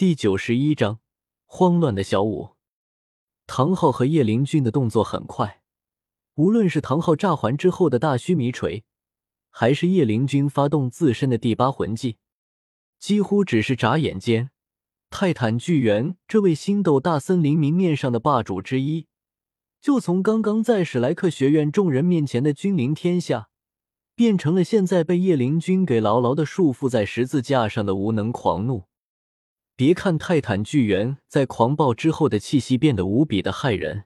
第九十一章慌乱的小舞。唐昊和叶灵君的动作很快，无论是唐昊炸环之后的大须弥锤，还是叶灵君发动自身的第八魂技，几乎只是眨眼间，泰坦巨猿这位星斗大森林明面上的霸主之一，就从刚刚在史莱克学院众人面前的君临天下，变成了现在被叶灵君给牢牢的束缚在十字架上的无能狂怒。别看泰坦巨猿在狂暴之后的气息变得无比的骇人，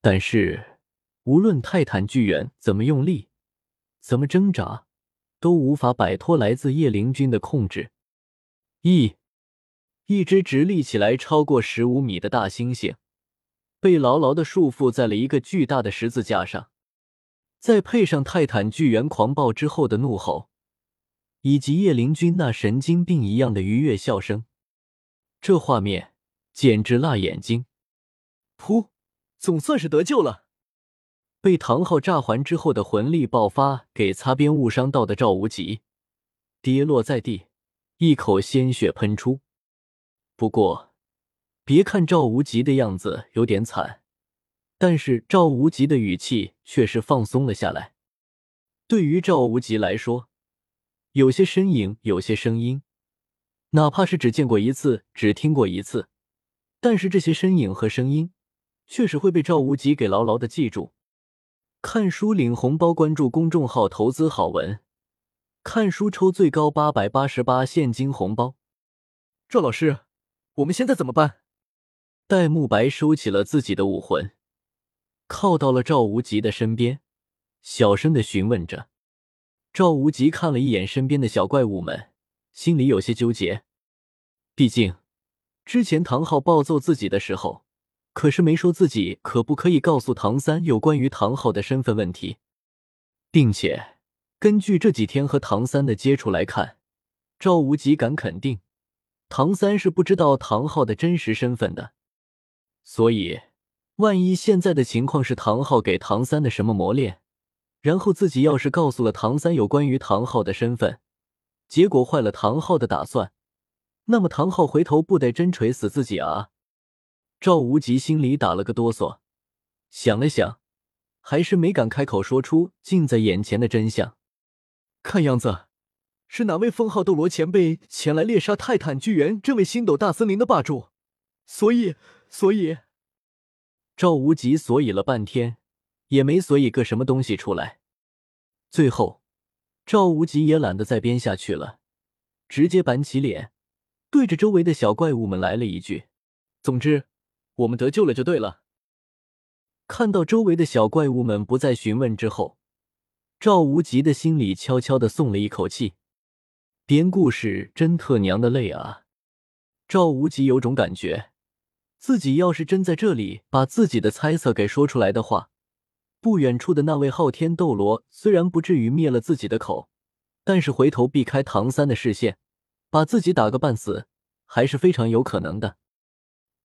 但是无论泰坦巨猿怎么用力、怎么挣扎，都无法摆脱来自叶灵君的控制。一，一只直立起来超过十五米的大猩猩，被牢牢的束缚在了一个巨大的十字架上，再配上泰坦巨猿狂暴之后的怒吼，以及叶灵君那神经病一样的愉悦笑声。这画面简直辣眼睛！噗，总算是得救了。被唐昊炸环之后的魂力爆发给擦边误伤到的赵无极，跌落在地，一口鲜血喷出。不过，别看赵无极的样子有点惨，但是赵无极的语气却是放松了下来。对于赵无极来说，有些身影，有些声音。哪怕是只见过一次，只听过一次，但是这些身影和声音，确实会被赵无极给牢牢的记住。看书领红包，关注公众号，投资好文，看书抽最高八百八十八现金红包。赵老师，我们现在怎么办？戴沐白收起了自己的武魂，靠到了赵无极的身边，小声的询问着。赵无极看了一眼身边的小怪物们。心里有些纠结，毕竟之前唐昊暴揍自己的时候，可是没说自己可不可以告诉唐三有关于唐昊的身份问题，并且根据这几天和唐三的接触来看，赵无极敢肯定，唐三是不知道唐昊的真实身份的。所以，万一现在的情况是唐昊给唐三的什么磨练，然后自己要是告诉了唐三有关于唐昊的身份，结果坏了唐昊的打算，那么唐昊回头不得真锤死自己啊！赵无极心里打了个哆嗦，想了想，还是没敢开口说出近在眼前的真相。看样子，是哪位封号斗罗前辈前来猎杀泰坦巨猿这位星斗大森林的霸主？所以，所以，赵无极所以了半天，也没所以个什么东西出来，最后。赵无极也懒得再编下去了，直接板起脸，对着周围的小怪物们来了一句：“总之，我们得救了就对了。”看到周围的小怪物们不再询问之后，赵无极的心里悄悄的松了一口气。编故事真特娘的累啊！赵无极有种感觉，自己要是真在这里把自己的猜测给说出来的话。不远处的那位昊天斗罗虽然不至于灭了自己的口，但是回头避开唐三的视线，把自己打个半死，还是非常有可能的。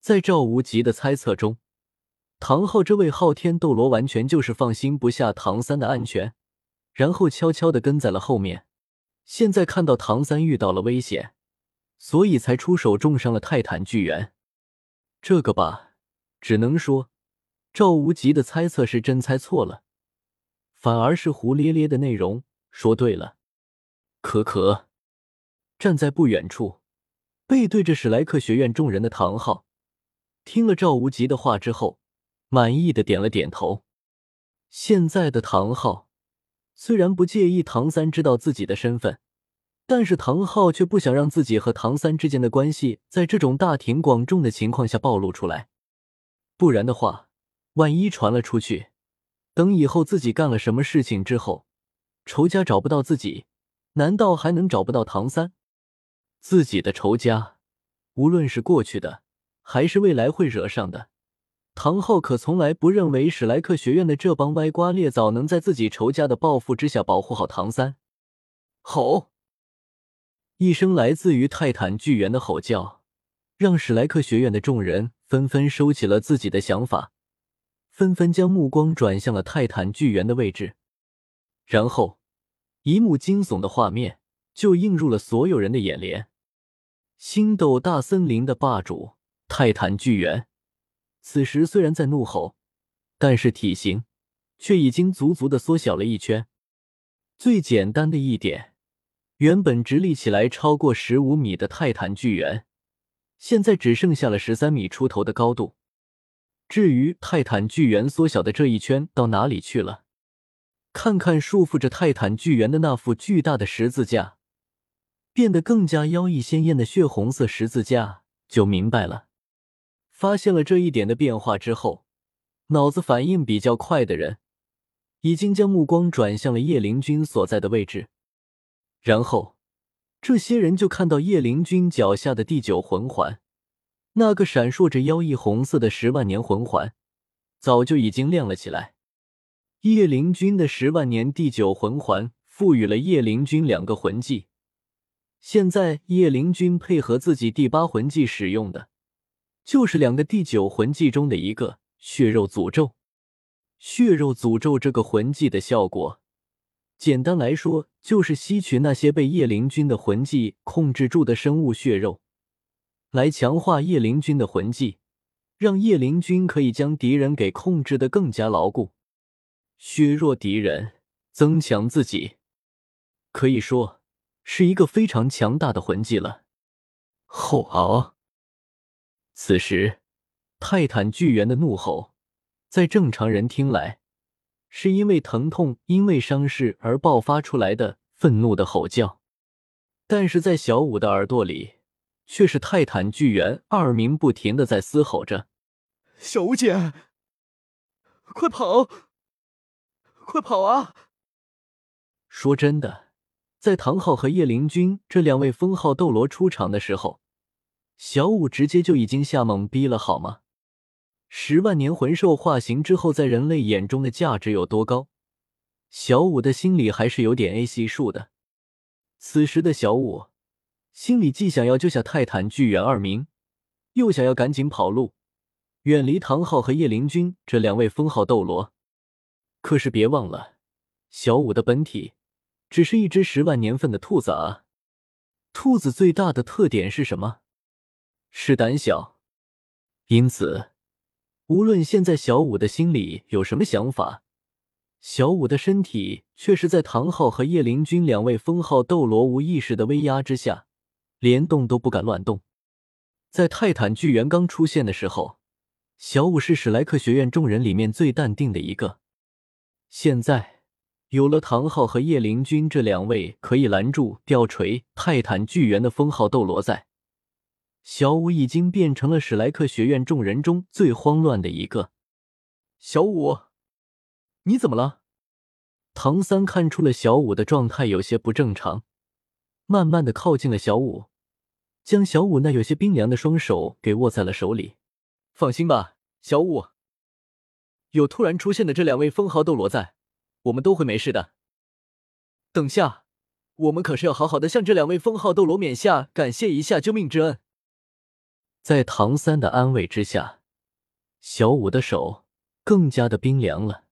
在赵无极的猜测中，唐昊这位昊天斗罗完全就是放心不下唐三的安全，然后悄悄的跟在了后面。现在看到唐三遇到了危险，所以才出手重伤了泰坦巨猿。这个吧，只能说。赵无极的猜测是真猜错了，反而是胡咧咧的内容说对了。可可站在不远处，背对着史莱克学院众人的唐昊，听了赵无极的话之后，满意的点了点头。现在的唐昊虽然不介意唐三知道自己的身份，但是唐昊却不想让自己和唐三之间的关系在这种大庭广众的情况下暴露出来，不然的话。万一传了出去，等以后自己干了什么事情之后，仇家找不到自己，难道还能找不到唐三？自己的仇家，无论是过去的还是未来会惹上的，唐昊可从来不认为史莱克学院的这帮歪瓜裂枣能在自己仇家的报复之下保护好唐三。吼！一声来自于泰坦巨猿的吼叫，让史莱克学院的众人纷纷收起了自己的想法。纷纷将目光转向了泰坦巨猿的位置，然后，一幕惊悚的画面就映入了所有人的眼帘。星斗大森林的霸主泰坦巨猿，此时虽然在怒吼，但是体型却已经足足的缩小了一圈。最简单的一点，原本直立起来超过十五米的泰坦巨猿，现在只剩下了十三米出头的高度。至于泰坦巨猿缩小的这一圈到哪里去了？看看束缚着泰坦巨猿的那副巨大的十字架，变得更加妖异鲜艳的血红色十字架，就明白了。发现了这一点的变化之后，脑子反应比较快的人，已经将目光转向了叶灵君所在的位置。然后，这些人就看到叶灵君脚下的第九魂环。那个闪烁着妖异红色的十万年魂环，早就已经亮了起来。叶灵君的十万年第九魂环赋予了叶灵君两个魂技，现在叶灵君配合自己第八魂技使用的，就是两个第九魂技中的一个血肉诅咒。血肉诅咒这个魂技的效果，简单来说就是吸取那些被叶灵君的魂技控制住的生物血肉。来强化叶灵君的魂技，让叶灵君可以将敌人给控制的更加牢固，削弱敌人，增强自己，可以说是一个非常强大的魂技了。吼嗷！此时，泰坦巨猿的怒吼，在正常人听来，是因为疼痛、因为伤势而爆发出来的愤怒的吼叫，但是在小五的耳朵里。却是泰坦巨猿二鸣不停的在嘶吼着：“小五姐，快跑，快跑啊！”说真的，在唐昊和叶灵君这两位封号斗罗出场的时候，小五直接就已经吓懵逼了，好吗？十万年魂兽化形之后，在人类眼中的价值有多高，小五的心里还是有点 A 系数的。此时的小五。心里既想要救下泰坦巨猿二名，又想要赶紧跑路，远离唐昊和叶灵君这两位封号斗罗。可是别忘了，小五的本体只是一只十万年份的兔子啊！兔子最大的特点是什么？是胆小。因此，无论现在小五的心里有什么想法，小五的身体却是在唐昊和叶灵君两位封号斗罗无意识的威压之下。连动都不敢乱动。在泰坦巨猿刚出现的时候，小五是史莱克学院众人里面最淡定的一个。现在有了唐昊和叶灵君这两位可以拦住、吊锤泰坦巨猿的封号斗罗在，小五已经变成了史莱克学院众人中最慌乱的一个。小五，你怎么了？唐三看出了小五的状态有些不正常。慢慢的靠近了小五，将小五那有些冰凉的双手给握在了手里。放心吧，小五，有突然出现的这两位封号斗罗在，我们都会没事的。等下，我们可是要好好的向这两位封号斗罗冕下感谢一下救命之恩。在唐三的安慰之下，小五的手更加的冰凉了。